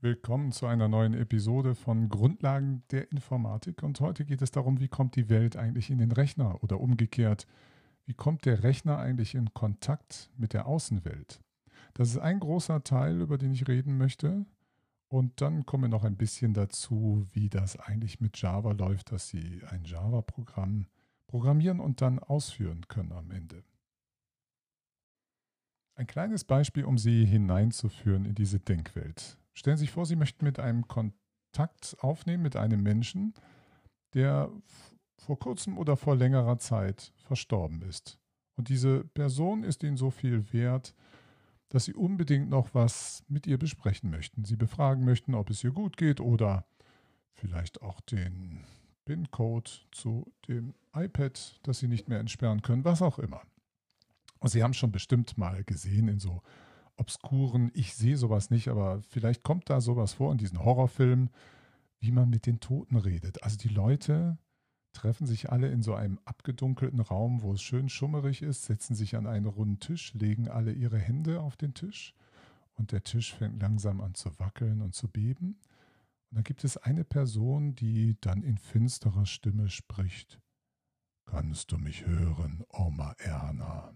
Willkommen zu einer neuen Episode von Grundlagen der Informatik. Und heute geht es darum, wie kommt die Welt eigentlich in den Rechner oder umgekehrt, wie kommt der Rechner eigentlich in Kontakt mit der Außenwelt. Das ist ein großer Teil, über den ich reden möchte. Und dann kommen noch ein bisschen dazu, wie das eigentlich mit Java läuft, dass Sie ein Java-Programm programmieren und dann ausführen können am Ende. Ein kleines Beispiel, um Sie hineinzuführen in diese Denkwelt. Stellen Sie sich vor, Sie möchten mit einem Kontakt aufnehmen mit einem Menschen, der vor kurzem oder vor längerer Zeit verstorben ist. Und diese Person ist Ihnen so viel wert, dass Sie unbedingt noch was mit ihr besprechen möchten. Sie befragen möchten, ob es ihr gut geht oder vielleicht auch den PIN-Code zu dem iPad, das Sie nicht mehr entsperren können, was auch immer. Und Sie haben schon bestimmt mal gesehen in so obskuren, ich sehe sowas nicht, aber vielleicht kommt da sowas vor in diesen Horrorfilmen, wie man mit den Toten redet. Also die Leute treffen sich alle in so einem abgedunkelten Raum, wo es schön schummerig ist, setzen sich an einen runden Tisch, legen alle ihre Hände auf den Tisch und der Tisch fängt langsam an zu wackeln und zu beben. Und dann gibt es eine Person, die dann in finsterer Stimme spricht. Kannst du mich hören, Oma Erna?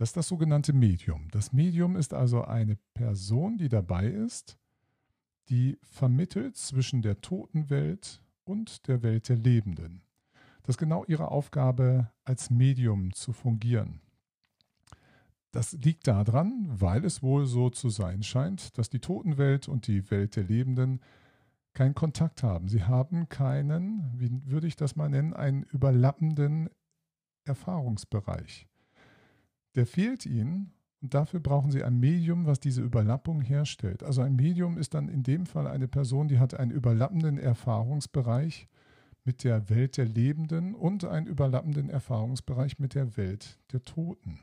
Das ist das sogenannte Medium. Das Medium ist also eine Person, die dabei ist, die vermittelt zwischen der toten Welt und der Welt der Lebenden. Das ist genau ihre Aufgabe, als Medium zu fungieren. Das liegt daran, weil es wohl so zu sein scheint, dass die Totenwelt und die Welt der Lebenden keinen Kontakt haben. Sie haben keinen, wie würde ich das mal nennen, einen überlappenden Erfahrungsbereich der fehlt ihnen und dafür brauchen sie ein Medium, was diese Überlappung herstellt. Also ein Medium ist dann in dem Fall eine Person, die hat einen überlappenden Erfahrungsbereich mit der Welt der Lebenden und einen überlappenden Erfahrungsbereich mit der Welt der Toten.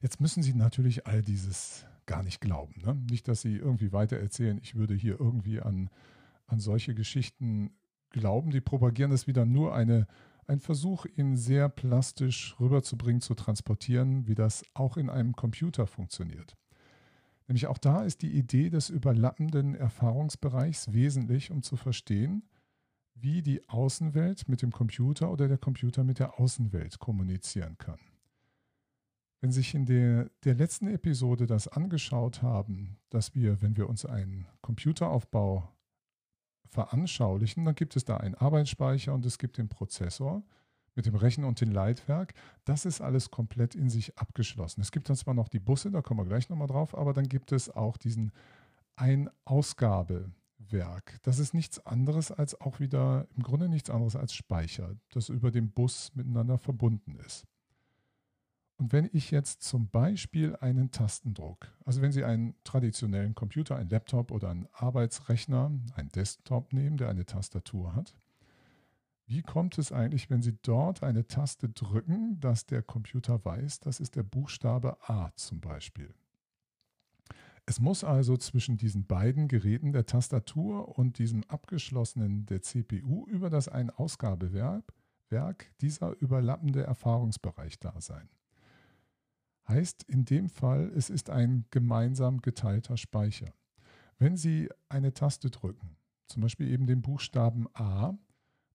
Jetzt müssen Sie natürlich all dieses gar nicht glauben. Ne? Nicht, dass Sie irgendwie weiter erzählen, ich würde hier irgendwie an, an solche Geschichten glauben. Die propagieren das wieder nur eine ein Versuch, ihn sehr plastisch rüberzubringen, zu transportieren, wie das auch in einem Computer funktioniert. Nämlich auch da ist die Idee des überlappenden Erfahrungsbereichs wesentlich, um zu verstehen, wie die Außenwelt mit dem Computer oder der Computer mit der Außenwelt kommunizieren kann. Wenn sich in der, der letzten Episode das angeschaut haben, dass wir, wenn wir uns einen Computeraufbau veranschaulichen, dann gibt es da einen Arbeitsspeicher und es gibt den Prozessor mit dem Rechen- und dem Leitwerk. Das ist alles komplett in sich abgeschlossen. Es gibt dann zwar noch die Busse, da kommen wir gleich nochmal drauf, aber dann gibt es auch diesen Ein-Ausgabewerk. Das ist nichts anderes als auch wieder, im Grunde nichts anderes als Speicher, das über den Bus miteinander verbunden ist. Und wenn ich jetzt zum Beispiel einen Tastendruck, also wenn Sie einen traditionellen Computer, einen Laptop oder einen Arbeitsrechner, einen Desktop nehmen, der eine Tastatur hat, wie kommt es eigentlich, wenn Sie dort eine Taste drücken, dass der Computer weiß, das ist der Buchstabe A zum Beispiel? Es muss also zwischen diesen beiden Geräten der Tastatur und diesem abgeschlossenen der CPU über das Ein-Ausgabewerk dieser überlappende Erfahrungsbereich da sein. Heißt in dem Fall, es ist ein gemeinsam geteilter Speicher. Wenn Sie eine Taste drücken, zum Beispiel eben den Buchstaben A,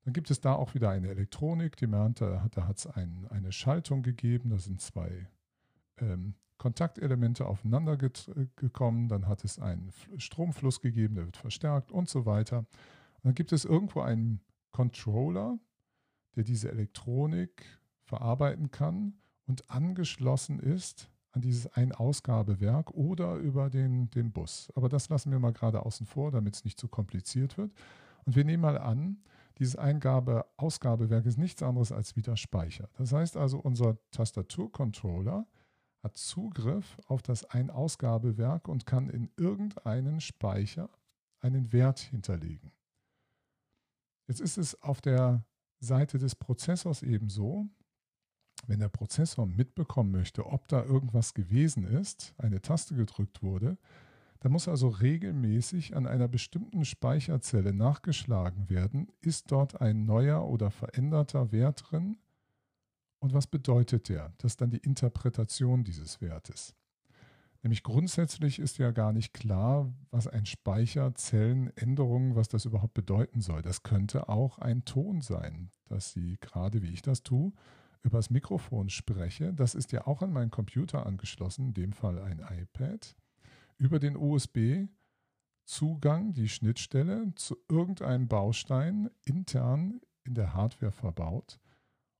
dann gibt es da auch wieder eine Elektronik. Die Mernte, da hat es ein, eine Schaltung gegeben, da sind zwei ähm, Kontaktelemente aufeinander gekommen, dann hat es einen Stromfluss gegeben, der wird verstärkt und so weiter. Und dann gibt es irgendwo einen Controller, der diese Elektronik verarbeiten kann und angeschlossen ist an dieses Ein-Ausgabewerk oder über den, den Bus. Aber das lassen wir mal gerade außen vor, damit es nicht zu kompliziert wird. Und wir nehmen mal an, dieses Eingabe-Ausgabewerk ist nichts anderes als wieder Speicher. Das heißt also, unser Tastaturcontroller hat Zugriff auf das Ein-Ausgabewerk und kann in irgendeinen Speicher einen Wert hinterlegen. Jetzt ist es auf der Seite des Prozessors eben so, wenn der Prozessor mitbekommen möchte, ob da irgendwas gewesen ist, eine Taste gedrückt wurde, dann muss also regelmäßig an einer bestimmten Speicherzelle nachgeschlagen werden, ist dort ein neuer oder veränderter Wert drin und was bedeutet der? Das ist dann die Interpretation dieses Wertes. Nämlich grundsätzlich ist ja gar nicht klar, was ein Speicher, Zellen, Änderungen, was das überhaupt bedeuten soll. Das könnte auch ein Ton sein, dass Sie gerade wie ich das tue, übers Mikrofon spreche. Das ist ja auch an meinen Computer angeschlossen, in dem Fall ein iPad, über den USB-Zugang, die Schnittstelle zu irgendeinem Baustein intern in der Hardware verbaut.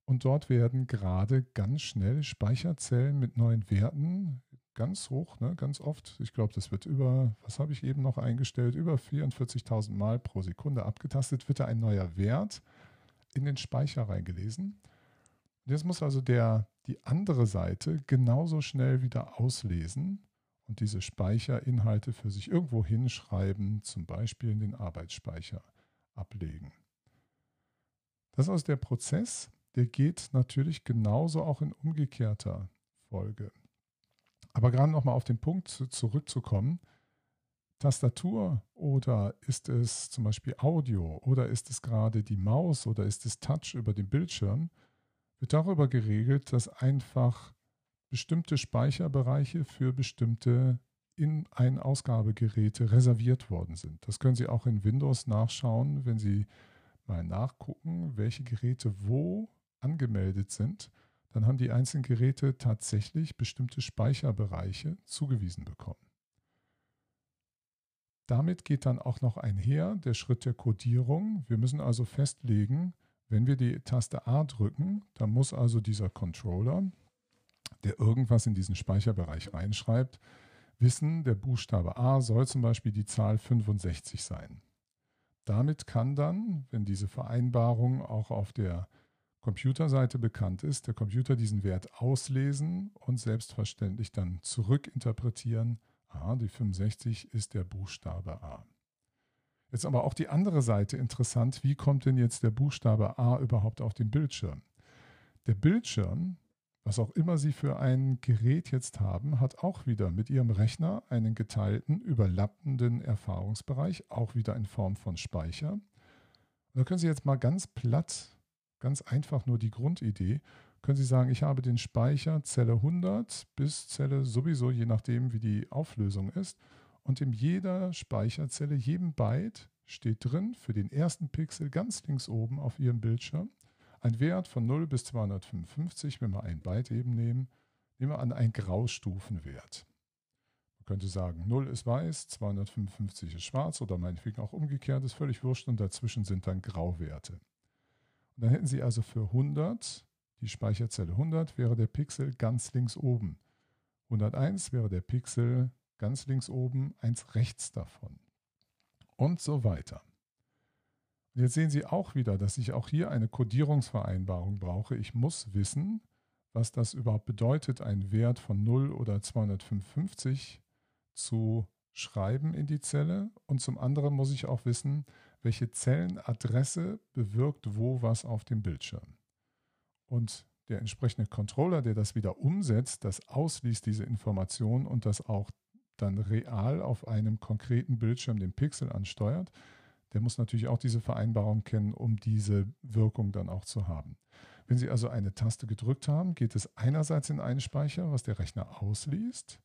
Und dort werden gerade ganz schnell Speicherzellen mit neuen Werten ganz hoch, ne, ganz oft. Ich glaube, das wird über, was habe ich eben noch eingestellt, über 44.000 Mal pro Sekunde abgetastet, wird da ein neuer Wert in den Speicher reingelesen. Jetzt muss also der, die andere Seite genauso schnell wieder auslesen und diese Speicherinhalte für sich irgendwo hinschreiben, zum Beispiel in den Arbeitsspeicher ablegen. Das ist also der Prozess, der geht natürlich genauso auch in umgekehrter Folge. Aber gerade nochmal auf den Punkt zurückzukommen, Tastatur oder ist es zum Beispiel Audio oder ist es gerade die Maus oder ist es Touch über den Bildschirm, wird darüber geregelt, dass einfach bestimmte Speicherbereiche für bestimmte In-Ein-Ausgabegeräte reserviert worden sind. Das können Sie auch in Windows nachschauen, wenn Sie mal nachgucken, welche Geräte wo angemeldet sind dann haben die einzelnen Geräte tatsächlich bestimmte Speicherbereiche zugewiesen bekommen. Damit geht dann auch noch einher der Schritt der Codierung. Wir müssen also festlegen, wenn wir die Taste A drücken, dann muss also dieser Controller, der irgendwas in diesen Speicherbereich reinschreibt, wissen, der Buchstabe A soll zum Beispiel die Zahl 65 sein. Damit kann dann, wenn diese Vereinbarung auch auf der Computerseite bekannt ist, der Computer diesen Wert auslesen und selbstverständlich dann zurückinterpretieren. Ah, die 65 ist der Buchstabe A. Jetzt aber auch die andere Seite interessant. Wie kommt denn jetzt der Buchstabe A überhaupt auf den Bildschirm? Der Bildschirm, was auch immer Sie für ein Gerät jetzt haben, hat auch wieder mit Ihrem Rechner einen geteilten, überlappenden Erfahrungsbereich, auch wieder in Form von Speicher. Und da können Sie jetzt mal ganz platt ganz einfach nur die Grundidee, können Sie sagen, ich habe den Speicher Zelle 100 bis Zelle sowieso, je nachdem, wie die Auflösung ist. Und in jeder Speicherzelle, jedem Byte steht drin für den ersten Pixel ganz links oben auf Ihrem Bildschirm ein Wert von 0 bis 255, wenn wir ein Byte eben nehmen, nehmen wir an einen Graustufenwert. Man könnte sagen, 0 ist weiß, 255 ist schwarz oder meinetwegen auch umgekehrt, ist völlig wurscht und dazwischen sind dann Grauwerte. Und dann hätten Sie also für 100, die Speicherzelle 100 wäre der Pixel ganz links oben. 101 wäre der Pixel ganz links oben, eins rechts davon. Und so weiter. Jetzt sehen Sie auch wieder, dass ich auch hier eine Codierungsvereinbarung brauche. Ich muss wissen, was das überhaupt bedeutet, einen Wert von 0 oder 255 zu schreiben in die Zelle. Und zum anderen muss ich auch wissen, welche Zellenadresse bewirkt wo was auf dem Bildschirm. Und der entsprechende Controller, der das wieder umsetzt, das ausliest diese Information und das auch dann real auf einem konkreten Bildschirm den Pixel ansteuert, der muss natürlich auch diese Vereinbarung kennen, um diese Wirkung dann auch zu haben. Wenn Sie also eine Taste gedrückt haben, geht es einerseits in einen Speicher, was der Rechner ausliest,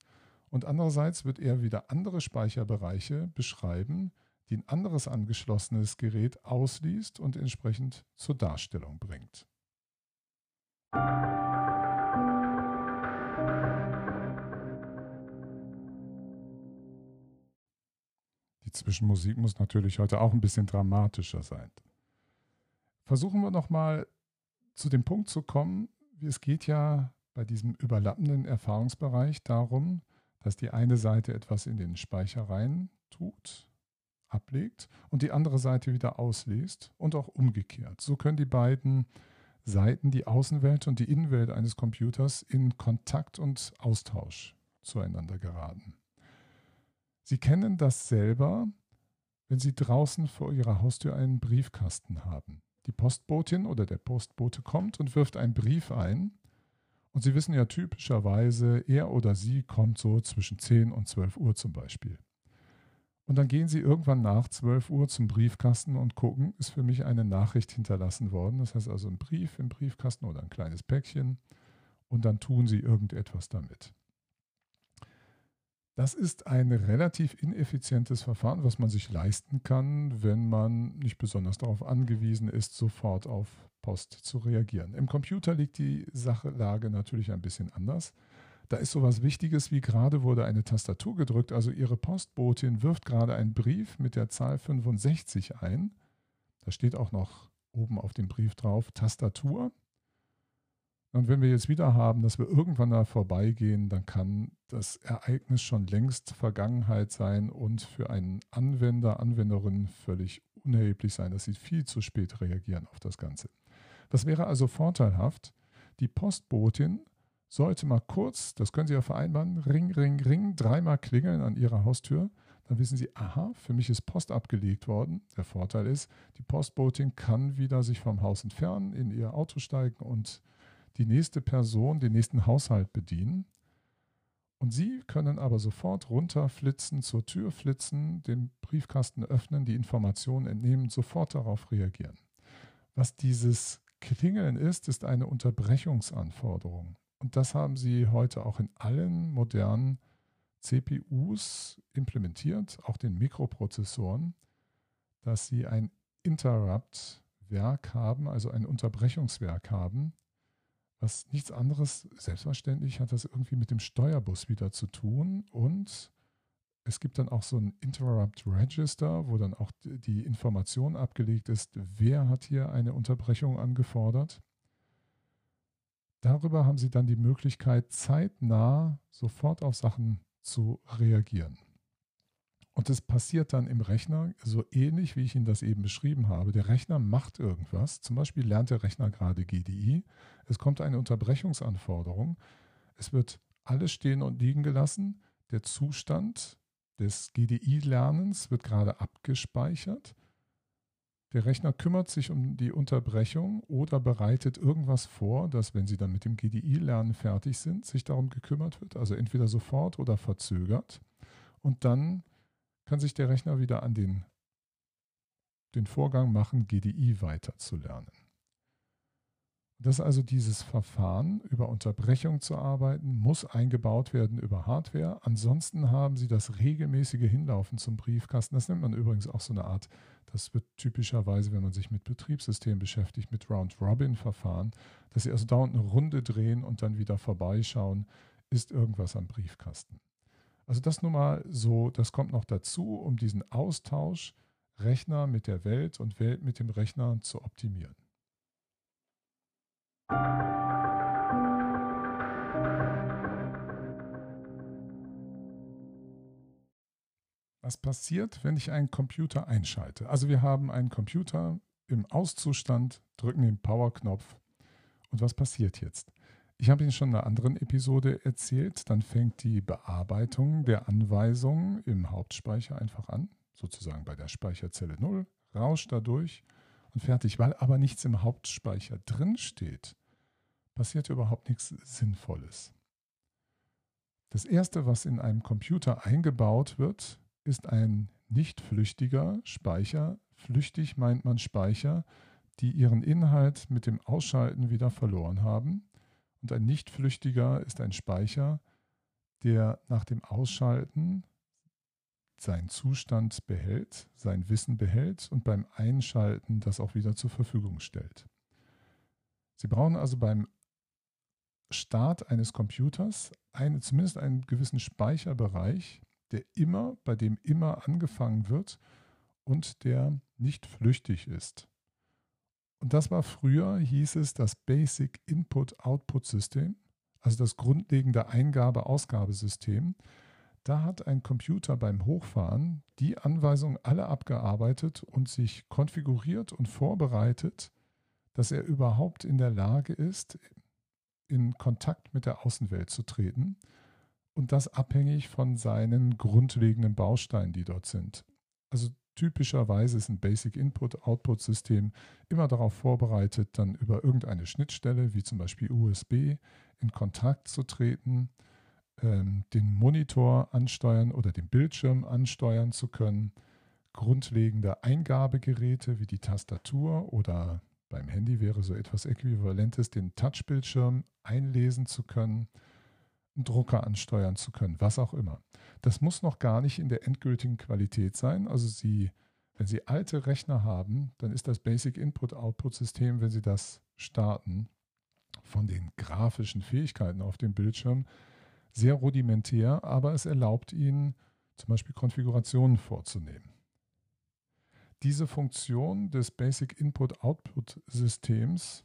und andererseits wird er wieder andere Speicherbereiche beschreiben, die ein anderes angeschlossenes Gerät ausliest und entsprechend zur Darstellung bringt. Die Zwischenmusik muss natürlich heute auch ein bisschen dramatischer sein. Versuchen wir nochmal zu dem Punkt zu kommen, es geht ja bei diesem überlappenden Erfahrungsbereich darum, dass die eine Seite etwas in den Speicher rein tut ablegt und die andere Seite wieder ausliest und auch umgekehrt. So können die beiden Seiten, die Außenwelt und die Innenwelt eines Computers, in Kontakt und Austausch zueinander geraten. Sie kennen das selber, wenn Sie draußen vor Ihrer Haustür einen Briefkasten haben. Die Postbotin oder der Postbote kommt und wirft einen Brief ein. Und Sie wissen ja typischerweise, er oder sie kommt so zwischen 10 und 12 Uhr zum Beispiel. Und dann gehen Sie irgendwann nach 12 Uhr zum Briefkasten und gucken, ist für mich eine Nachricht hinterlassen worden. Das heißt also ein Brief im Briefkasten oder ein kleines Päckchen. Und dann tun Sie irgendetwas damit. Das ist ein relativ ineffizientes Verfahren, was man sich leisten kann, wenn man nicht besonders darauf angewiesen ist, sofort auf Post zu reagieren. Im Computer liegt die Sachlage natürlich ein bisschen anders. Da ist sowas Wichtiges wie gerade wurde eine Tastatur gedrückt, also Ihre Postbotin wirft gerade einen Brief mit der Zahl 65 ein. Da steht auch noch oben auf dem Brief drauf Tastatur. Und wenn wir jetzt wieder haben, dass wir irgendwann da vorbeigehen, dann kann das Ereignis schon längst Vergangenheit sein und für einen Anwender, Anwenderin völlig unerheblich sein, dass sie viel zu spät reagieren auf das Ganze. Das wäre also vorteilhaft. Die Postbotin sollte mal kurz, das können Sie ja vereinbaren, ring, ring, ring, dreimal klingeln an Ihrer Haustür. Dann wissen Sie, aha, für mich ist Post abgelegt worden. Der Vorteil ist, die Postbotin kann wieder sich vom Haus entfernen, in ihr Auto steigen und die nächste Person, den nächsten Haushalt bedienen. Und Sie können aber sofort runterflitzen, zur Tür flitzen, den Briefkasten öffnen, die Informationen entnehmen, sofort darauf reagieren. Was dieses Klingeln ist, ist eine Unterbrechungsanforderung. Und das haben Sie heute auch in allen modernen CPUs implementiert, auch den Mikroprozessoren, dass Sie ein Interrupt-Werk haben, also ein Unterbrechungswerk haben, was nichts anderes, selbstverständlich hat das irgendwie mit dem Steuerbus wieder zu tun und es gibt dann auch so ein Interrupt Register, wo dann auch die Information abgelegt ist, wer hat hier eine Unterbrechung angefordert. Darüber haben Sie dann die Möglichkeit, zeitnah sofort auf Sachen zu reagieren. Und es passiert dann im Rechner so ähnlich, wie ich Ihnen das eben beschrieben habe. Der Rechner macht irgendwas. Zum Beispiel lernt der Rechner gerade GDI. Es kommt eine Unterbrechungsanforderung. Es wird alles stehen und liegen gelassen. Der Zustand des GDI-Lernens wird gerade abgespeichert. Der Rechner kümmert sich um die Unterbrechung oder bereitet irgendwas vor, dass, wenn Sie dann mit dem GDI-Lernen fertig sind, sich darum gekümmert wird. Also entweder sofort oder verzögert. Und dann kann sich der Rechner wieder an den, den Vorgang machen, GDI weiterzulernen. Das ist also dieses Verfahren, über Unterbrechung zu arbeiten, muss eingebaut werden über Hardware. Ansonsten haben Sie das regelmäßige Hinlaufen zum Briefkasten. Das nennt man übrigens auch so eine Art, das wird typischerweise, wenn man sich mit Betriebssystemen beschäftigt, mit Round-Robin-Verfahren, dass Sie also dauernd eine Runde drehen und dann wieder vorbeischauen, ist irgendwas am Briefkasten. Also das nun mal so, das kommt noch dazu, um diesen Austausch Rechner mit der Welt und Welt mit dem Rechner zu optimieren. Was passiert, wenn ich einen Computer einschalte? Also wir haben einen Computer im Auszustand, drücken den Power-Knopf und was passiert jetzt? Ich habe Ihnen schon in einer anderen Episode erzählt, dann fängt die Bearbeitung der Anweisungen im Hauptspeicher einfach an, sozusagen bei der Speicherzelle 0, rauscht dadurch und fertig. Weil aber nichts im Hauptspeicher drin steht, passiert überhaupt nichts Sinnvolles. Das erste, was in einem Computer eingebaut wird, ist ein nicht flüchtiger Speicher. Flüchtig meint man Speicher, die ihren Inhalt mit dem Ausschalten wieder verloren haben. Und ein nicht flüchtiger ist ein Speicher, der nach dem Ausschalten seinen Zustand behält, sein Wissen behält und beim Einschalten das auch wieder zur Verfügung stellt. Sie brauchen also beim Start eines Computers eine, zumindest einen gewissen Speicherbereich, der immer, bei dem immer angefangen wird und der nicht flüchtig ist. Und das war früher, hieß es das Basic Input-Output System, also das grundlegende Eingabe-Ausgabesystem. Da hat ein Computer beim Hochfahren die Anweisungen alle abgearbeitet und sich konfiguriert und vorbereitet, dass er überhaupt in der Lage ist, in Kontakt mit der Außenwelt zu treten. Und das abhängig von seinen grundlegenden Bausteinen, die dort sind. Also Typischerweise ist ein Basic Input-Output-System immer darauf vorbereitet, dann über irgendeine Schnittstelle, wie zum Beispiel USB, in Kontakt zu treten, ähm, den Monitor ansteuern oder den Bildschirm ansteuern zu können, grundlegende Eingabegeräte wie die Tastatur oder beim Handy wäre so etwas Äquivalentes, den Touchbildschirm einlesen zu können, Drucker ansteuern zu können, was auch immer. Das muss noch gar nicht in der endgültigen Qualität sein. Also Sie, wenn Sie alte Rechner haben, dann ist das Basic Input-Output-System, wenn Sie das starten, von den grafischen Fähigkeiten auf dem Bildschirm sehr rudimentär, aber es erlaubt Ihnen zum Beispiel Konfigurationen vorzunehmen. Diese Funktion des Basic Input-Output-Systems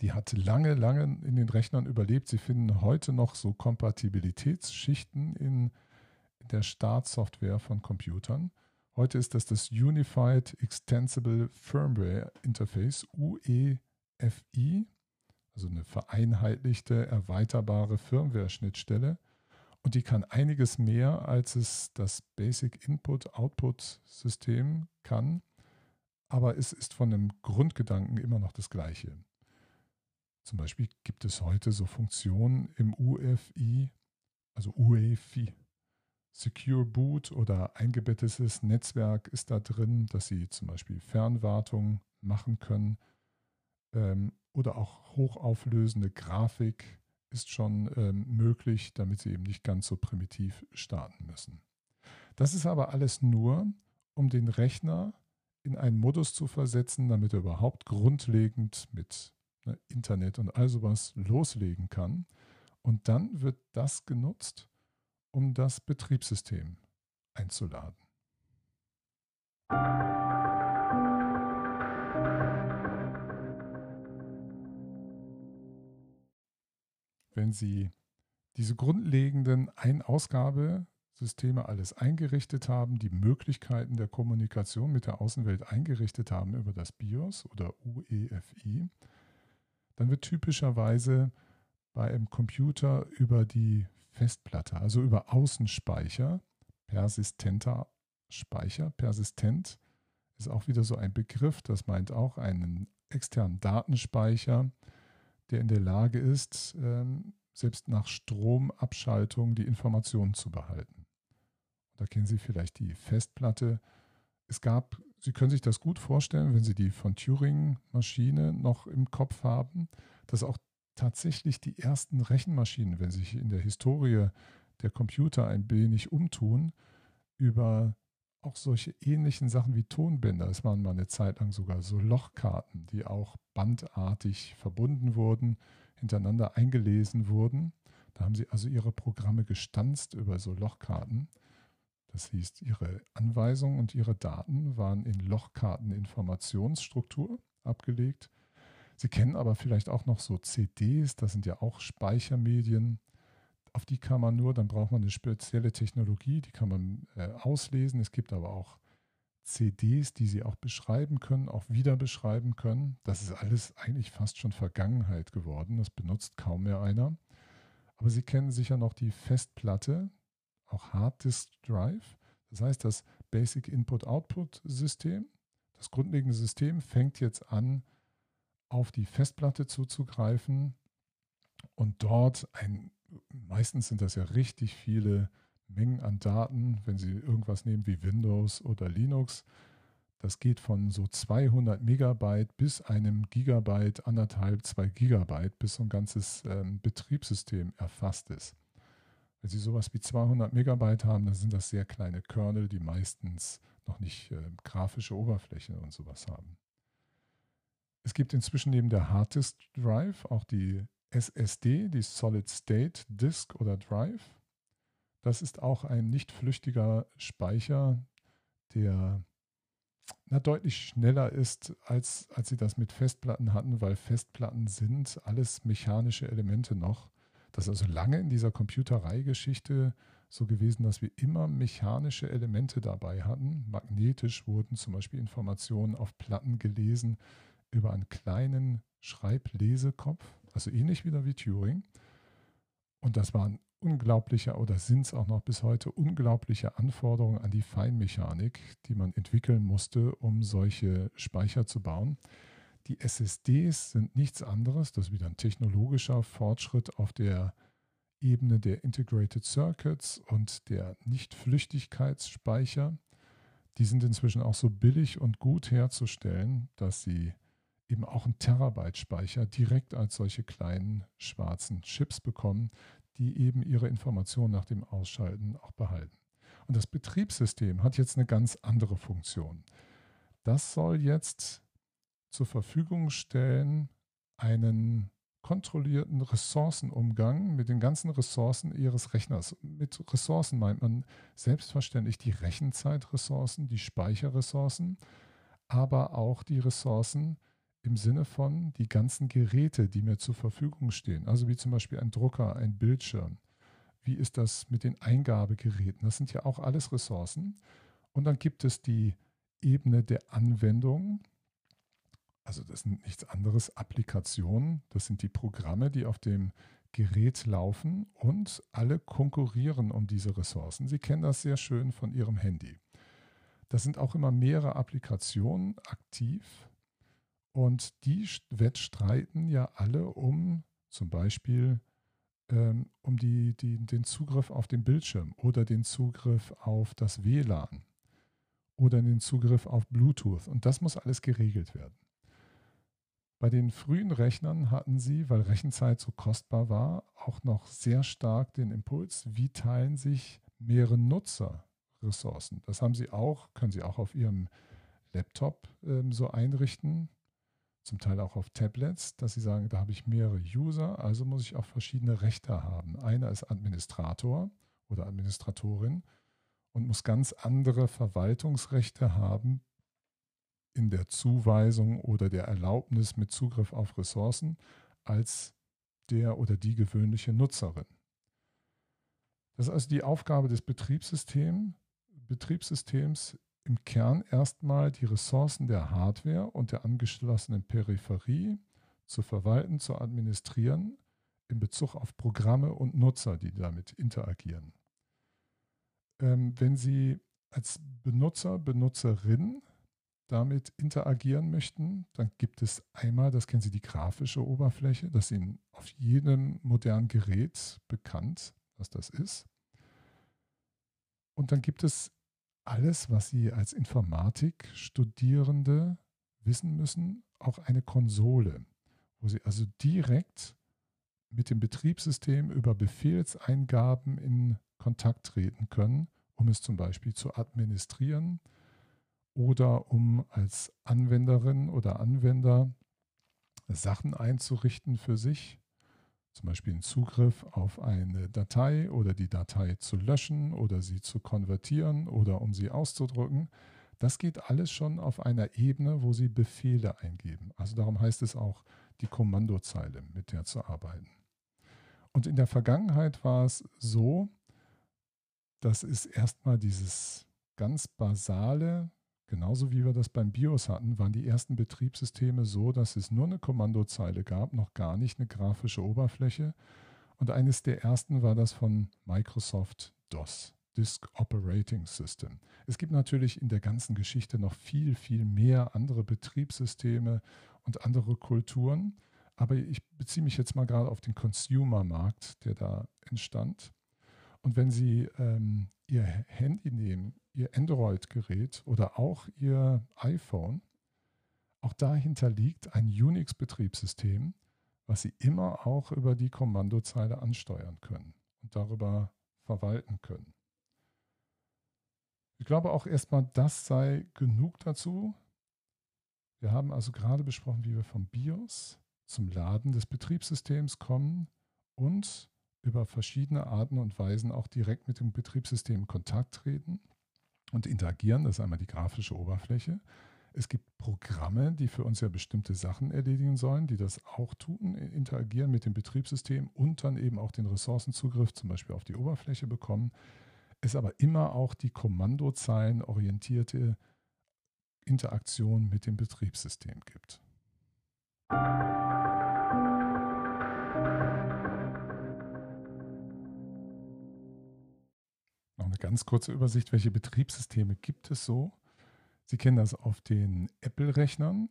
die hat lange, lange in den Rechnern überlebt. Sie finden heute noch so Kompatibilitätsschichten in der Startsoftware von Computern. Heute ist das das Unified Extensible Firmware Interface, UEFI, also eine vereinheitlichte, erweiterbare Firmware-Schnittstelle. Und die kann einiges mehr, als es das Basic Input-Output-System kann. Aber es ist von dem Grundgedanken immer noch das gleiche. Zum Beispiel gibt es heute so Funktionen im UFI, also UEFI. Secure Boot oder eingebettetes Netzwerk ist da drin, dass Sie zum Beispiel Fernwartung machen können. Ähm, oder auch hochauflösende Grafik ist schon ähm, möglich, damit Sie eben nicht ganz so primitiv starten müssen. Das ist aber alles nur, um den Rechner in einen Modus zu versetzen, damit er überhaupt grundlegend mit ne, Internet und all sowas loslegen kann. Und dann wird das genutzt, um das Betriebssystem einzuladen. Wenn Sie diese grundlegenden Ein-Ausgabe-Systeme alles eingerichtet haben, die Möglichkeiten der Kommunikation mit der Außenwelt eingerichtet haben über das BIOS oder UEFI, dann wird typischerweise bei einem Computer über die Festplatte, also über Außenspeicher, persistenter Speicher, persistent ist auch wieder so ein Begriff, das meint auch einen externen Datenspeicher, der in der Lage ist, ähm, selbst nach Stromabschaltung die Informationen zu behalten. Da kennen Sie vielleicht die Festplatte. Es gab Sie können sich das gut vorstellen, wenn Sie die von Turing-Maschine noch im Kopf haben, dass auch tatsächlich die ersten Rechenmaschinen, wenn sich in der Historie der Computer ein wenig umtun, über auch solche ähnlichen Sachen wie Tonbänder, es waren mal eine Zeit lang sogar so Lochkarten, die auch bandartig verbunden wurden, hintereinander eingelesen wurden. Da haben sie also ihre Programme gestanzt über so Lochkarten. Das hieß, ihre Anweisungen und ihre Daten waren in Lochkarteninformationsstruktur abgelegt. Sie kennen aber vielleicht auch noch so CDs, das sind ja auch Speichermedien. Auf die kann man nur, dann braucht man eine spezielle Technologie, die kann man äh, auslesen. Es gibt aber auch CDs, die Sie auch beschreiben können, auch wieder beschreiben können. Das ist alles eigentlich fast schon Vergangenheit geworden. Das benutzt kaum mehr einer. Aber Sie kennen sicher noch die Festplatte, auch Hard Disk Drive. Das heißt, das Basic Input-Output-System, das grundlegende System fängt jetzt an, auf die Festplatte zuzugreifen und dort ein, meistens sind das ja richtig viele Mengen an Daten, wenn Sie irgendwas nehmen wie Windows oder Linux. Das geht von so 200 Megabyte bis einem Gigabyte, anderthalb, zwei Gigabyte, bis so ein ganzes ähm, Betriebssystem erfasst ist. Wenn Sie sowas wie 200 Megabyte haben, dann sind das sehr kleine Kernel, die meistens noch nicht äh, grafische Oberflächen und sowas haben. Es gibt inzwischen neben der Hard Disk Drive auch die SSD, die Solid State Disk oder Drive. Das ist auch ein nicht flüchtiger Speicher, der na, deutlich schneller ist, als, als sie das mit Festplatten hatten, weil Festplatten sind alles mechanische Elemente noch. Das ist also lange in dieser Computereigeschichte so gewesen, dass wir immer mechanische Elemente dabei hatten. Magnetisch wurden zum Beispiel Informationen auf Platten gelesen über einen kleinen Schreiblesekopf, also ähnlich wieder wie Turing. Und das waren unglaubliche oder sind es auch noch bis heute unglaubliche Anforderungen an die Feinmechanik, die man entwickeln musste, um solche Speicher zu bauen. Die SSDs sind nichts anderes, das ist wieder ein technologischer Fortschritt auf der Ebene der Integrated Circuits und der Nichtflüchtigkeitsspeicher. Die sind inzwischen auch so billig und gut herzustellen, dass sie eben auch einen Terabyte Speicher direkt als solche kleinen schwarzen Chips bekommen, die eben ihre Informationen nach dem Ausschalten auch behalten. Und das Betriebssystem hat jetzt eine ganz andere Funktion. Das soll jetzt zur Verfügung stellen einen kontrollierten Ressourcenumgang mit den ganzen Ressourcen Ihres Rechners. Mit Ressourcen meint man selbstverständlich die Rechenzeitressourcen, die Speicherressourcen, aber auch die Ressourcen im Sinne von die ganzen Geräte, die mir zur Verfügung stehen. Also wie zum Beispiel ein Drucker, ein Bildschirm. Wie ist das mit den Eingabegeräten? Das sind ja auch alles Ressourcen. Und dann gibt es die Ebene der Anwendung, also das sind nichts anderes Applikationen. Das sind die Programme, die auf dem Gerät laufen und alle konkurrieren um diese Ressourcen. Sie kennen das sehr schön von Ihrem Handy. Da sind auch immer mehrere Applikationen aktiv und die wettstreiten ja alle um zum Beispiel ähm, um die, die, den Zugriff auf den Bildschirm oder den Zugriff auf das WLAN oder den Zugriff auf Bluetooth. Und das muss alles geregelt werden. Bei den frühen Rechnern hatten sie, weil Rechenzeit so kostbar war, auch noch sehr stark den Impuls, wie teilen sich mehrere Nutzer Ressourcen. Das haben sie auch, können sie auch auf ihrem Laptop ähm, so einrichten, zum Teil auch auf Tablets, dass sie sagen, da habe ich mehrere User, also muss ich auch verschiedene Rechte haben. Einer ist Administrator oder Administratorin und muss ganz andere Verwaltungsrechte haben in der Zuweisung oder der Erlaubnis mit Zugriff auf Ressourcen als der oder die gewöhnliche Nutzerin. Das ist also die Aufgabe des Betriebssystems, Betriebssystems im Kern erstmal die Ressourcen der Hardware und der angeschlossenen Peripherie zu verwalten, zu administrieren in Bezug auf Programme und Nutzer, die damit interagieren. Ähm, wenn Sie als Benutzer, Benutzerin damit interagieren möchten, dann gibt es einmal, das kennen Sie, die grafische Oberfläche. Das ist Ihnen auf jedem modernen Gerät bekannt, was das ist. Und dann gibt es alles, was Sie als Informatikstudierende wissen müssen, auch eine Konsole, wo Sie also direkt mit dem Betriebssystem über Befehlseingaben in Kontakt treten können, um es zum Beispiel zu administrieren oder um als Anwenderin oder Anwender Sachen einzurichten für sich, zum Beispiel einen Zugriff auf eine Datei oder die Datei zu löschen oder sie zu konvertieren oder um sie auszudrücken. Das geht alles schon auf einer Ebene, wo Sie Befehle eingeben. Also darum heißt es auch, die Kommandozeile, mit der zu arbeiten. Und in der Vergangenheit war es so, dass es erstmal dieses ganz basale Genauso wie wir das beim BIOS hatten, waren die ersten Betriebssysteme so, dass es nur eine Kommandozeile gab, noch gar nicht eine grafische Oberfläche. Und eines der ersten war das von Microsoft DOS, Disk Operating System. Es gibt natürlich in der ganzen Geschichte noch viel, viel mehr andere Betriebssysteme und andere Kulturen. Aber ich beziehe mich jetzt mal gerade auf den Consumer-Markt, der da entstand. Und wenn Sie ähm, Ihr Handy nehmen, Ihr Android-Gerät oder auch Ihr iPhone, auch dahinter liegt ein Unix-Betriebssystem, was Sie immer auch über die Kommandozeile ansteuern können und darüber verwalten können. Ich glaube auch erstmal, das sei genug dazu. Wir haben also gerade besprochen, wie wir vom BIOS zum Laden des Betriebssystems kommen und über verschiedene Arten und Weisen auch direkt mit dem Betriebssystem in Kontakt treten und interagieren. Das ist einmal die grafische Oberfläche. Es gibt Programme, die für uns ja bestimmte Sachen erledigen sollen, die das auch tun, interagieren mit dem Betriebssystem und dann eben auch den Ressourcenzugriff zum Beispiel auf die Oberfläche bekommen. Es aber immer auch die kommandozeilenorientierte Interaktion mit dem Betriebssystem gibt. Ganz kurze Übersicht, welche Betriebssysteme gibt es so? Sie kennen das auf den Apple-Rechnern.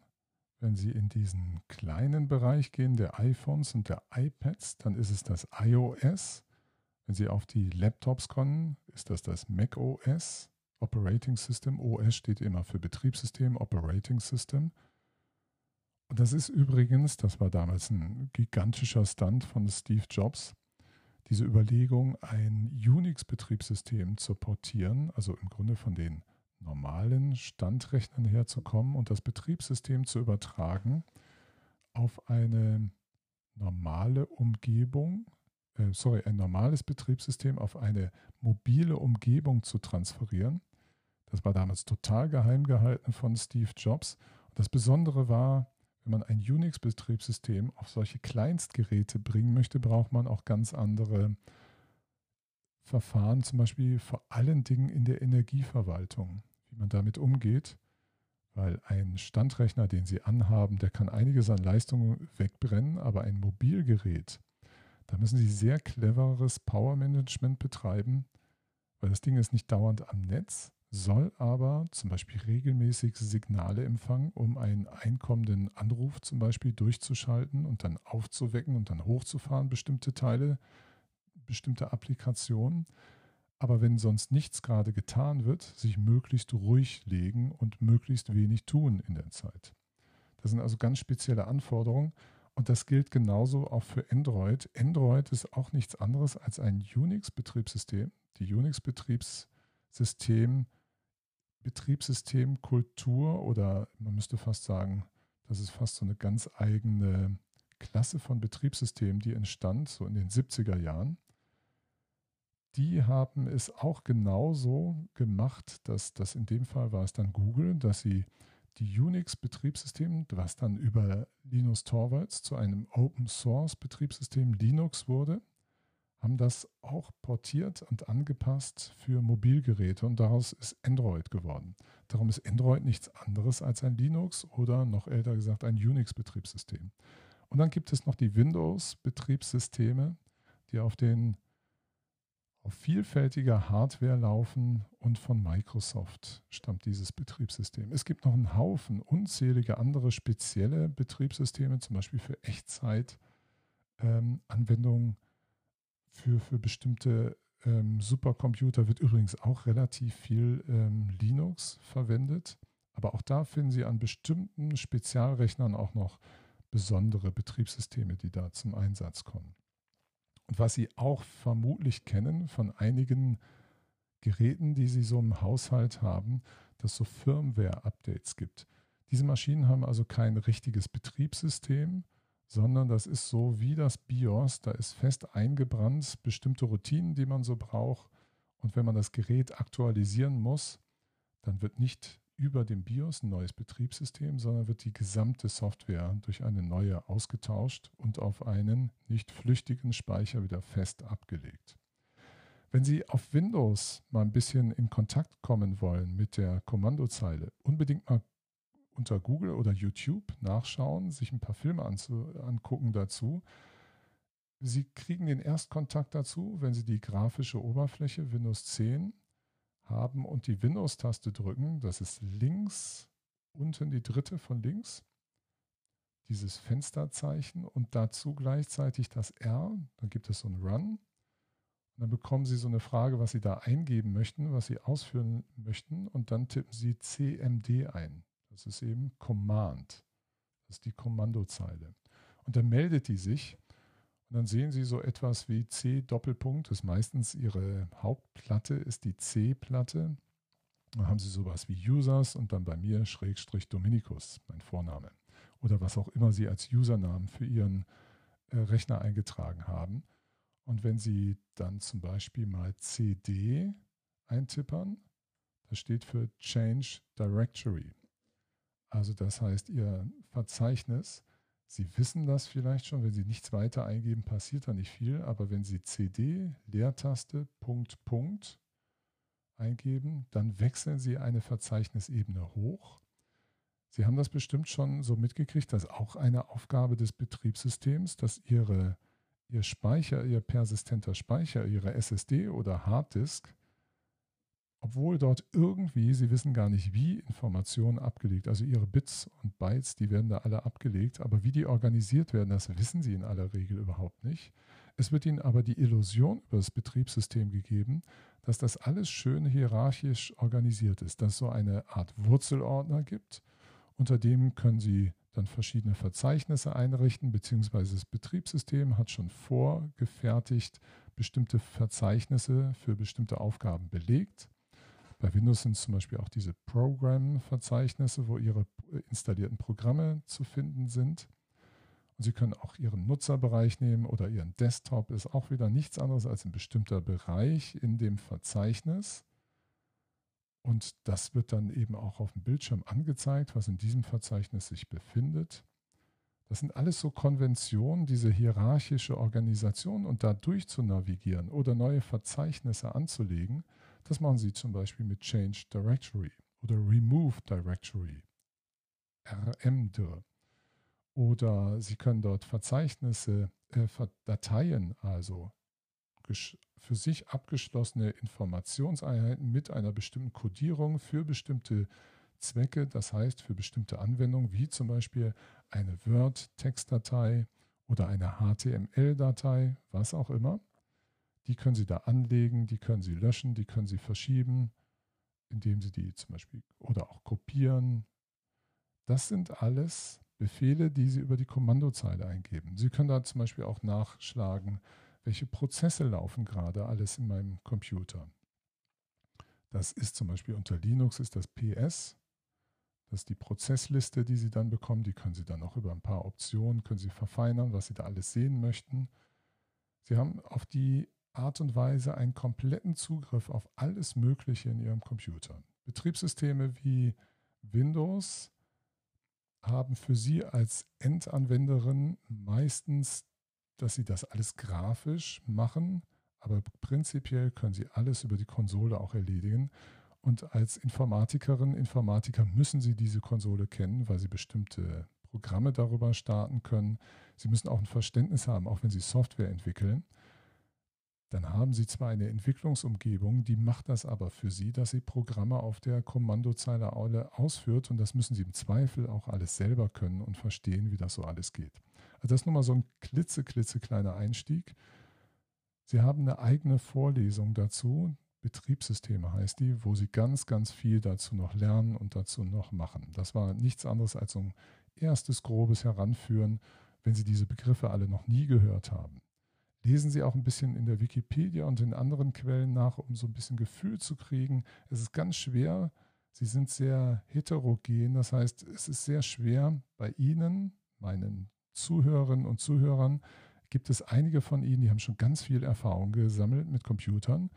Wenn Sie in diesen kleinen Bereich gehen, der iPhones und der iPads, dann ist es das iOS. Wenn Sie auf die Laptops kommen, ist das das macOS, Operating System. OS steht immer für Betriebssystem, Operating System. Und das ist übrigens, das war damals ein gigantischer Stunt von Steve Jobs, diese Überlegung, ein Unix-Betriebssystem zu portieren, also im Grunde von den normalen Standrechnern herzukommen und das Betriebssystem zu übertragen auf eine normale Umgebung, äh, sorry, ein normales Betriebssystem auf eine mobile Umgebung zu transferieren. Das war damals total geheim gehalten von Steve Jobs. Und das Besondere war, wenn man ein Unix-Betriebssystem auf solche Kleinstgeräte bringen möchte, braucht man auch ganz andere Verfahren, zum Beispiel vor allen Dingen in der Energieverwaltung, wie man damit umgeht, weil ein Standrechner, den Sie anhaben, der kann einiges an Leistungen wegbrennen, aber ein Mobilgerät, da müssen Sie sehr cleveres Powermanagement betreiben, weil das Ding ist nicht dauernd am Netz, soll aber zum Beispiel regelmäßig Signale empfangen, um einen einkommenden Anruf zum Beispiel durchzuschalten und dann aufzuwecken und dann hochzufahren, bestimmte Teile, bestimmte Applikationen. Aber wenn sonst nichts gerade getan wird, sich möglichst ruhig legen und möglichst wenig tun in der Zeit. Das sind also ganz spezielle Anforderungen und das gilt genauso auch für Android. Android ist auch nichts anderes als ein Unix-Betriebssystem. Die Unix-Betriebssystem Betriebssystemkultur oder man müsste fast sagen, das ist fast so eine ganz eigene Klasse von Betriebssystemen, die entstand, so in den 70er Jahren. Die haben es auch genauso gemacht, dass das in dem Fall war es dann Google, dass sie die Unix-Betriebssystem, was dann über Linus Torvalds zu einem Open-Source-Betriebssystem Linux wurde, haben das auch portiert und angepasst für Mobilgeräte und daraus ist Android geworden. Darum ist Android nichts anderes als ein Linux oder noch älter gesagt ein Unix-Betriebssystem. Und dann gibt es noch die Windows-Betriebssysteme, die auf den auf vielfältiger Hardware laufen und von Microsoft stammt dieses Betriebssystem. Es gibt noch einen Haufen unzählige andere spezielle Betriebssysteme, zum Beispiel für Echtzeit-Anwendungen. Ähm, für, für bestimmte ähm, Supercomputer wird übrigens auch relativ viel ähm, Linux verwendet. Aber auch da finden Sie an bestimmten Spezialrechnern auch noch besondere Betriebssysteme, die da zum Einsatz kommen. Und was Sie auch vermutlich kennen von einigen Geräten, die Sie so im Haushalt haben, dass es so Firmware-Updates gibt. Diese Maschinen haben also kein richtiges Betriebssystem, sondern das ist so wie das BIOS, da ist fest eingebrannt bestimmte Routinen, die man so braucht. Und wenn man das Gerät aktualisieren muss, dann wird nicht über dem BIOS ein neues Betriebssystem, sondern wird die gesamte Software durch eine neue ausgetauscht und auf einen nicht flüchtigen Speicher wieder fest abgelegt. Wenn Sie auf Windows mal ein bisschen in Kontakt kommen wollen mit der Kommandozeile, unbedingt mal unter Google oder YouTube nachschauen, sich ein paar Filme angucken dazu. Sie kriegen den Erstkontakt dazu, wenn Sie die grafische Oberfläche Windows 10 haben und die Windows-Taste drücken. Das ist links, unten die dritte von links, dieses Fensterzeichen und dazu gleichzeitig das R. Dann gibt es so ein Run. Und dann bekommen Sie so eine Frage, was Sie da eingeben möchten, was Sie ausführen möchten. Und dann tippen Sie CMD ein. Das ist eben Command. Das ist die Kommandozeile. Und dann meldet die sich und dann sehen Sie so etwas wie C Doppelpunkt. Das ist meistens Ihre Hauptplatte, ist die C-Platte. Dann haben Sie sowas wie Users und dann bei mir Schrägstrich Dominikus, mein Vorname. Oder was auch immer Sie als Usernamen für Ihren äh, Rechner eingetragen haben. Und wenn Sie dann zum Beispiel mal CD eintippern, das steht für Change Directory. Also das heißt, Ihr Verzeichnis, Sie wissen das vielleicht schon, wenn Sie nichts weiter eingeben, passiert da nicht viel, aber wenn Sie CD, Leertaste, Punkt, Punkt eingeben, dann wechseln Sie eine Verzeichnisebene hoch. Sie haben das bestimmt schon so mitgekriegt, dass auch eine Aufgabe des Betriebssystems, dass Ihre, Ihr Speicher, Ihr persistenter Speicher, Ihre SSD oder Harddisk obwohl dort irgendwie, Sie wissen gar nicht wie, Informationen abgelegt, also Ihre Bits und Bytes, die werden da alle abgelegt, aber wie die organisiert werden, das wissen Sie in aller Regel überhaupt nicht. Es wird Ihnen aber die Illusion über das Betriebssystem gegeben, dass das alles schön hierarchisch organisiert ist, dass es so eine Art Wurzelordner gibt, unter dem können Sie dann verschiedene Verzeichnisse einrichten, beziehungsweise das Betriebssystem hat schon vorgefertigt bestimmte Verzeichnisse für bestimmte Aufgaben belegt. Bei Windows sind zum Beispiel auch diese Program-Verzeichnisse, wo Ihre installierten Programme zu finden sind. Und Sie können auch Ihren Nutzerbereich nehmen oder Ihren Desktop, ist auch wieder nichts anderes als ein bestimmter Bereich in dem Verzeichnis. Und das wird dann eben auch auf dem Bildschirm angezeigt, was in diesem Verzeichnis sich befindet. Das sind alles so Konventionen, diese hierarchische Organisation und da durch zu navigieren oder neue Verzeichnisse anzulegen. Das machen Sie zum Beispiel mit Change Directory oder Remove Directory, RMDIR. Oder Sie können dort Verzeichnisse, äh, Dateien, also für sich abgeschlossene Informationseinheiten mit einer bestimmten Codierung für bestimmte Zwecke, das heißt für bestimmte Anwendungen, wie zum Beispiel eine Word-Textdatei oder eine HTML-Datei, was auch immer. Die können Sie da anlegen, die können Sie löschen, die können Sie verschieben, indem Sie die zum Beispiel oder auch kopieren. Das sind alles Befehle, die Sie über die Kommandozeile eingeben. Sie können da zum Beispiel auch nachschlagen, welche Prozesse laufen gerade alles in meinem Computer. Das ist zum Beispiel unter Linux ist das PS. Das ist die Prozessliste, die Sie dann bekommen. Die können Sie dann auch über ein paar Optionen, können Sie verfeinern, was Sie da alles sehen möchten. Sie haben auf die Art und Weise einen kompletten Zugriff auf alles Mögliche in Ihrem Computer. Betriebssysteme wie Windows haben für Sie als Endanwenderin meistens, dass Sie das alles grafisch machen, aber prinzipiell können Sie alles über die Konsole auch erledigen. Und als Informatikerin, Informatiker müssen Sie diese Konsole kennen, weil Sie bestimmte Programme darüber starten können. Sie müssen auch ein Verständnis haben, auch wenn Sie Software entwickeln dann haben Sie zwar eine Entwicklungsumgebung, die macht das aber für Sie, dass Sie Programme auf der Kommandozeile alle ausführt und das müssen Sie im Zweifel auch alles selber können und verstehen, wie das so alles geht. Also das ist nur mal so ein klitze, klitzekleiner Einstieg. Sie haben eine eigene Vorlesung dazu, Betriebssysteme heißt die, wo Sie ganz, ganz viel dazu noch lernen und dazu noch machen. Das war nichts anderes als so ein erstes grobes Heranführen, wenn Sie diese Begriffe alle noch nie gehört haben lesen Sie auch ein bisschen in der Wikipedia und in anderen Quellen nach, um so ein bisschen Gefühl zu kriegen. Es ist ganz schwer. Sie sind sehr heterogen. Das heißt, es ist sehr schwer bei Ihnen, meinen Zuhörerinnen und Zuhörern, gibt es einige von Ihnen, die haben schon ganz viel Erfahrung gesammelt mit Computern.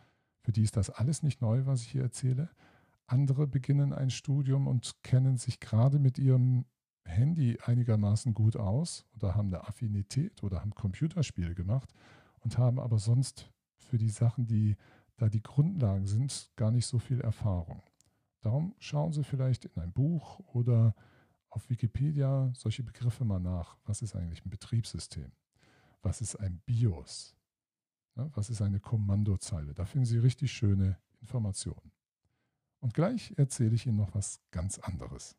Für die ist das alles nicht neu, was ich hier erzähle. Andere beginnen ein Studium und kennen sich gerade mit ihrem Handy einigermaßen gut aus oder haben eine Affinität oder haben Computerspiele gemacht und haben aber sonst für die Sachen, die da die Grundlagen sind, gar nicht so viel Erfahrung. Darum schauen Sie vielleicht in ein Buch oder auf Wikipedia solche Begriffe mal nach. Was ist eigentlich ein Betriebssystem? Was ist ein BIOS? Was ist eine Kommandozeile? Da finden Sie richtig schöne Informationen. Und gleich erzähle ich Ihnen noch was ganz anderes.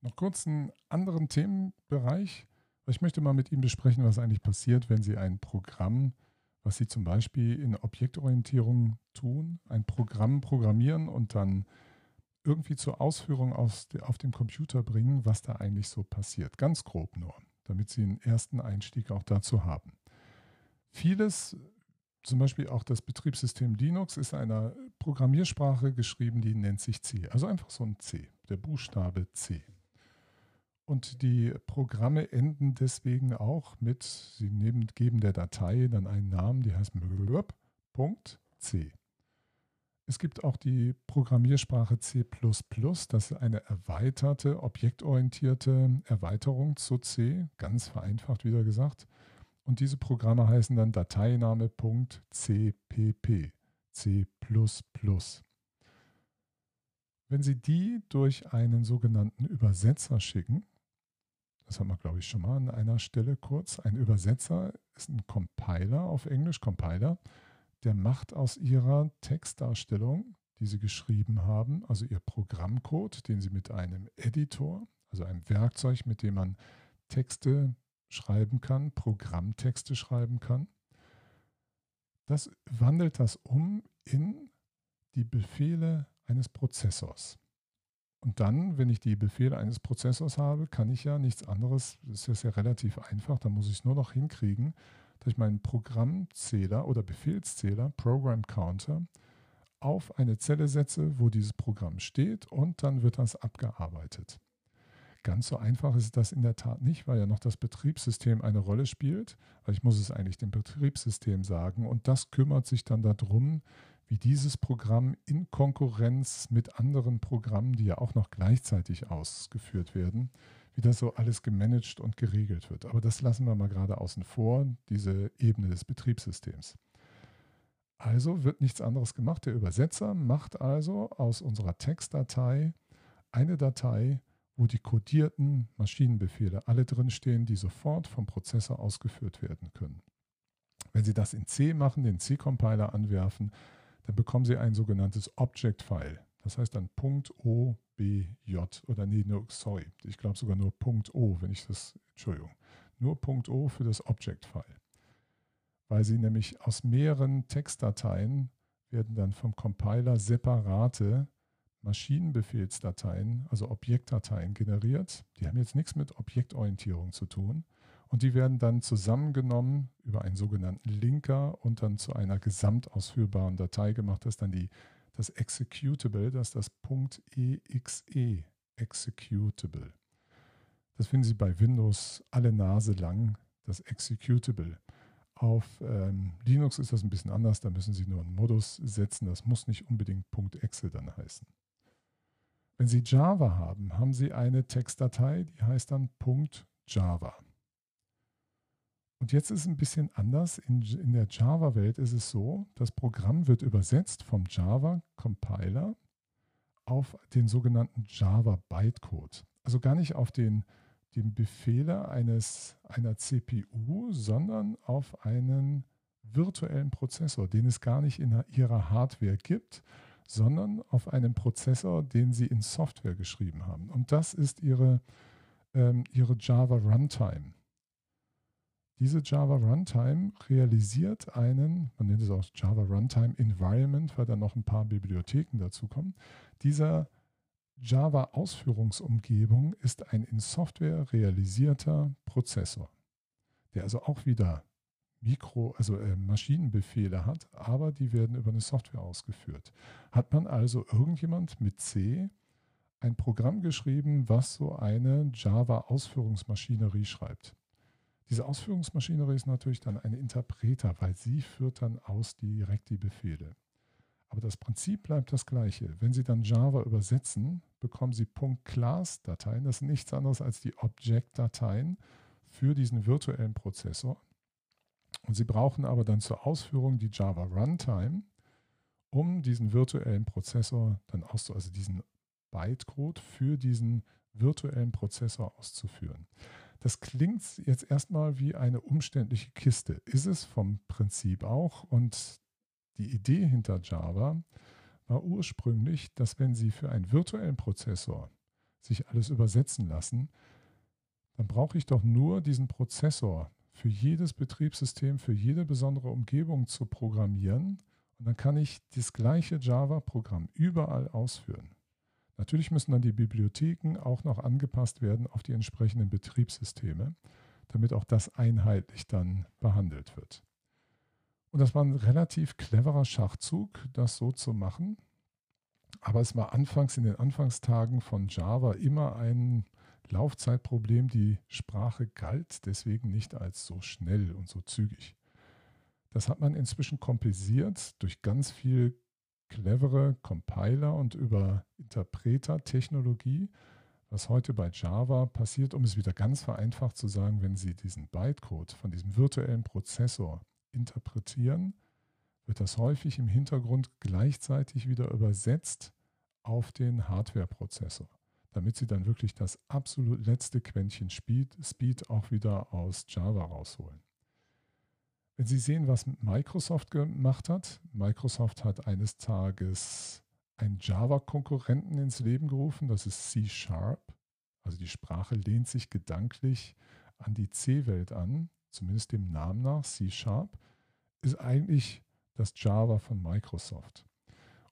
Noch kurz einen anderen Themenbereich. Ich möchte mal mit Ihnen besprechen, was eigentlich passiert, wenn Sie ein Programm, was Sie zum Beispiel in Objektorientierung tun, ein Programm programmieren und dann irgendwie zur Ausführung aus, auf dem Computer bringen, was da eigentlich so passiert. Ganz grob nur, damit Sie einen ersten Einstieg auch dazu haben. Vieles, zum Beispiel auch das Betriebssystem Linux, ist einer Programmiersprache geschrieben, die nennt sich C. Also einfach so ein C, der Buchstabe C. Und die Programme enden deswegen auch mit, sie nehmen, geben der Datei dann einen Namen, die heißt .c. Es gibt auch die Programmiersprache C++, das ist eine erweiterte, objektorientierte Erweiterung zu C, ganz vereinfacht wieder gesagt. Und diese Programme heißen dann Dateiname.cpp, C++. Wenn Sie die durch einen sogenannten Übersetzer schicken, das haben wir, glaube ich, schon mal an einer Stelle kurz. Ein Übersetzer ist ein Compiler auf Englisch, Compiler, der macht aus ihrer Textdarstellung, die sie geschrieben haben, also ihr Programmcode, den sie mit einem Editor, also einem Werkzeug, mit dem man Texte schreiben kann, Programmtexte schreiben kann, das wandelt das um in die Befehle eines Prozessors. Und dann, wenn ich die Befehle eines Prozessors habe, kann ich ja nichts anderes, das ist ja relativ einfach, da muss ich es nur noch hinkriegen, dass ich meinen Programmzähler oder Befehlszähler, Program Counter, auf eine Zelle setze, wo dieses Programm steht und dann wird das abgearbeitet. Ganz so einfach ist das in der Tat nicht, weil ja noch das Betriebssystem eine Rolle spielt. Weil ich muss es eigentlich dem Betriebssystem sagen und das kümmert sich dann darum, wie dieses Programm in Konkurrenz mit anderen Programmen, die ja auch noch gleichzeitig ausgeführt werden, wie das so alles gemanagt und geregelt wird. Aber das lassen wir mal gerade außen vor, diese Ebene des Betriebssystems. Also wird nichts anderes gemacht. Der Übersetzer macht also aus unserer Textdatei eine Datei, wo die kodierten Maschinenbefehle alle drinstehen, die sofort vom Prozessor ausgeführt werden können. Wenn Sie das in C machen, den C-Compiler anwerfen, dann bekommen Sie ein sogenanntes Object-File. Das heißt dann .obj oder nee, no, sorry, ich glaube sogar nur .o, wenn ich das, Entschuldigung, nur .o für das Object-File. Weil Sie nämlich aus mehreren Textdateien werden dann vom Compiler separate Maschinenbefehlsdateien, also Objektdateien generiert. Die haben jetzt nichts mit Objektorientierung zu tun, und die werden dann zusammengenommen über einen sogenannten Linker und dann zu einer gesamtausführbaren Datei gemacht. Das ist dann die, das Executable, das ist das .exe Executable. Das finden Sie bei Windows alle Nase lang, das Executable. Auf ähm, Linux ist das ein bisschen anders, da müssen Sie nur einen Modus setzen. Das muss nicht unbedingt .exe dann heißen. Wenn Sie Java haben, haben Sie eine Textdatei, die heißt dann .java. Und jetzt ist es ein bisschen anders. In, in der Java-Welt ist es so, das Programm wird übersetzt vom Java-Compiler auf den sogenannten Java-Bytecode. Also gar nicht auf den, den Befehle eines, einer CPU, sondern auf einen virtuellen Prozessor, den es gar nicht in ihrer Hardware gibt, sondern auf einen Prozessor, den sie in Software geschrieben haben. Und das ist ihre, ähm, ihre Java Runtime. Diese Java Runtime realisiert einen, man nennt es auch Java Runtime Environment, weil da noch ein paar Bibliotheken dazu kommen. Dieser Java Ausführungsumgebung ist ein in Software realisierter Prozessor, der also auch wieder Mikro, also äh, Maschinenbefehle hat, aber die werden über eine Software ausgeführt. Hat man also irgendjemand mit C ein Programm geschrieben, was so eine Java Ausführungsmaschinerie schreibt? Diese Ausführungsmaschinerie ist natürlich dann ein Interpreter, weil sie führt dann aus direkt die Befehle. Aber das Prinzip bleibt das gleiche. Wenn Sie dann Java übersetzen, bekommen Sie .class-Dateien. Das sind nichts anderes als die Object-Dateien für diesen virtuellen Prozessor. Und Sie brauchen aber dann zur Ausführung die Java Runtime, um diesen virtuellen Prozessor dann auszu, also diesen Bytecode für diesen virtuellen Prozessor auszuführen. Das klingt jetzt erstmal wie eine umständliche Kiste. Ist es vom Prinzip auch. Und die Idee hinter Java war ursprünglich, dass wenn Sie für einen virtuellen Prozessor sich alles übersetzen lassen, dann brauche ich doch nur diesen Prozessor für jedes Betriebssystem, für jede besondere Umgebung zu programmieren. Und dann kann ich das gleiche Java-Programm überall ausführen. Natürlich müssen dann die Bibliotheken auch noch angepasst werden auf die entsprechenden Betriebssysteme, damit auch das einheitlich dann behandelt wird. Und das war ein relativ cleverer Schachzug, das so zu machen. Aber es war anfangs in den Anfangstagen von Java immer ein Laufzeitproblem. Die Sprache galt deswegen nicht als so schnell und so zügig. Das hat man inzwischen kompensiert durch ganz viel clevere Compiler und über Interpreter-Technologie, was heute bei Java passiert, um es wieder ganz vereinfacht zu sagen, wenn Sie diesen Bytecode von diesem virtuellen Prozessor interpretieren, wird das häufig im Hintergrund gleichzeitig wieder übersetzt auf den Hardware-Prozessor, damit Sie dann wirklich das absolut letzte Quäntchen Speed, Speed auch wieder aus Java rausholen. Wenn Sie sehen, was Microsoft gemacht hat, Microsoft hat eines Tages einen Java-Konkurrenten ins Leben gerufen, das ist C Sharp. Also die Sprache lehnt sich gedanklich an die C-Welt an, zumindest dem Namen nach. C Sharp ist eigentlich das Java von Microsoft.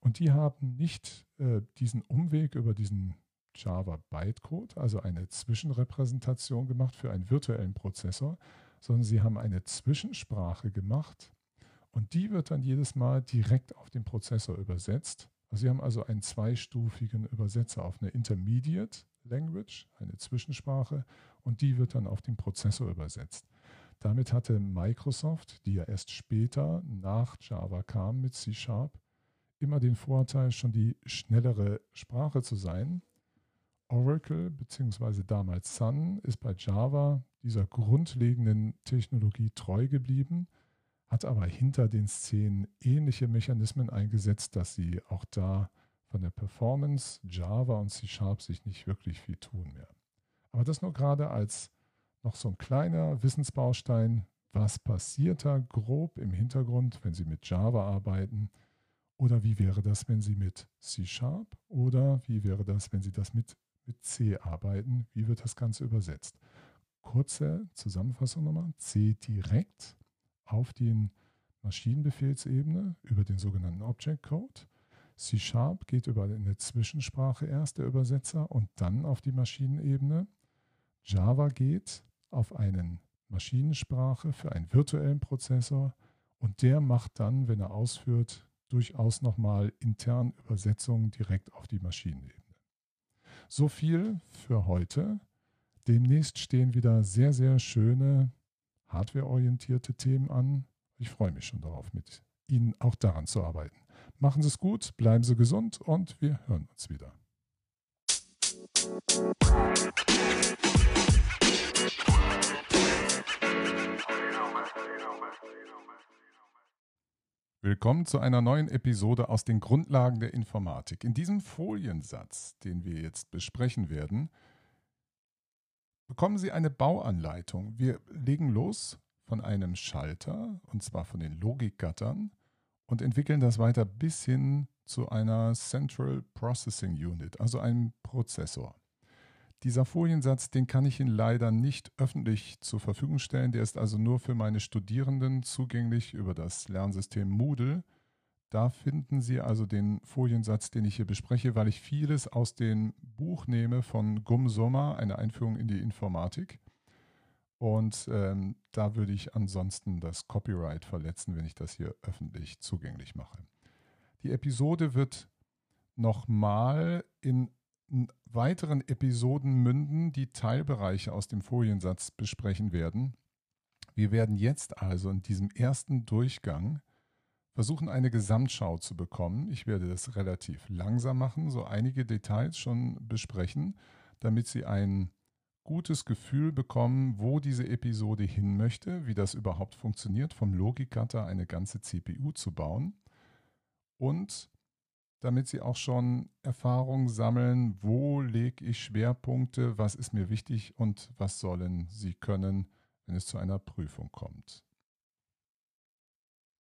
Und die haben nicht äh, diesen Umweg über diesen Java Bytecode, also eine Zwischenrepräsentation gemacht für einen virtuellen Prozessor, sondern sie haben eine Zwischensprache gemacht und die wird dann jedes Mal direkt auf den Prozessor übersetzt. Also sie haben also einen zweistufigen Übersetzer auf eine Intermediate Language, eine Zwischensprache, und die wird dann auf den Prozessor übersetzt. Damit hatte Microsoft, die ja erst später nach Java kam mit C Sharp, immer den Vorteil, schon die schnellere Sprache zu sein. Oracle bzw. damals Sun ist bei Java dieser grundlegenden Technologie treu geblieben, hat aber hinter den Szenen ähnliche Mechanismen eingesetzt, dass sie auch da von der Performance Java und C Sharp sich nicht wirklich viel tun mehr. Aber das nur gerade als noch so ein kleiner Wissensbaustein, was passiert da grob im Hintergrund, wenn Sie mit Java arbeiten oder wie wäre das, wenn Sie mit C Sharp oder wie wäre das, wenn Sie das mit, mit C arbeiten, wie wird das Ganze übersetzt. Kurze Zusammenfassung nochmal, C direkt auf den Maschinenbefehlsebene über den sogenannten Object Code. C Sharp geht über eine Zwischensprache erst, der Übersetzer, und dann auf die Maschinenebene. Java geht auf einen Maschinensprache für einen virtuellen Prozessor und der macht dann, wenn er ausführt, durchaus nochmal intern Übersetzungen direkt auf die Maschinenebene. So viel für heute. Demnächst stehen wieder sehr, sehr schöne hardwareorientierte Themen an. Ich freue mich schon darauf, mit Ihnen auch daran zu arbeiten. Machen Sie es gut, bleiben Sie gesund und wir hören uns wieder. Willkommen zu einer neuen Episode aus den Grundlagen der Informatik. In diesem Foliensatz, den wir jetzt besprechen werden, bekommen Sie eine Bauanleitung. Wir legen los von einem Schalter, und zwar von den Logikgattern, und entwickeln das weiter bis hin zu einer Central Processing Unit, also einem Prozessor. Dieser Foliensatz, den kann ich Ihnen leider nicht öffentlich zur Verfügung stellen. Der ist also nur für meine Studierenden zugänglich über das Lernsystem Moodle. Da finden Sie also den Foliensatz, den ich hier bespreche, weil ich vieles aus dem Buch nehme von Gum Sommer, eine Einführung in die Informatik. Und ähm, da würde ich ansonsten das Copyright verletzen, wenn ich das hier öffentlich zugänglich mache. Die Episode wird nochmal in weiteren Episoden münden, die Teilbereiche aus dem Foliensatz besprechen werden. Wir werden jetzt also in diesem ersten Durchgang versuchen, eine Gesamtschau zu bekommen. Ich werde das relativ langsam machen, so einige Details schon besprechen, damit Sie ein gutes Gefühl bekommen, wo diese Episode hin möchte, wie das überhaupt funktioniert, vom Logikgatter eine ganze CPU zu bauen. Und damit Sie auch schon Erfahrung sammeln, wo lege ich Schwerpunkte, was ist mir wichtig und was sollen Sie können, wenn es zu einer Prüfung kommt.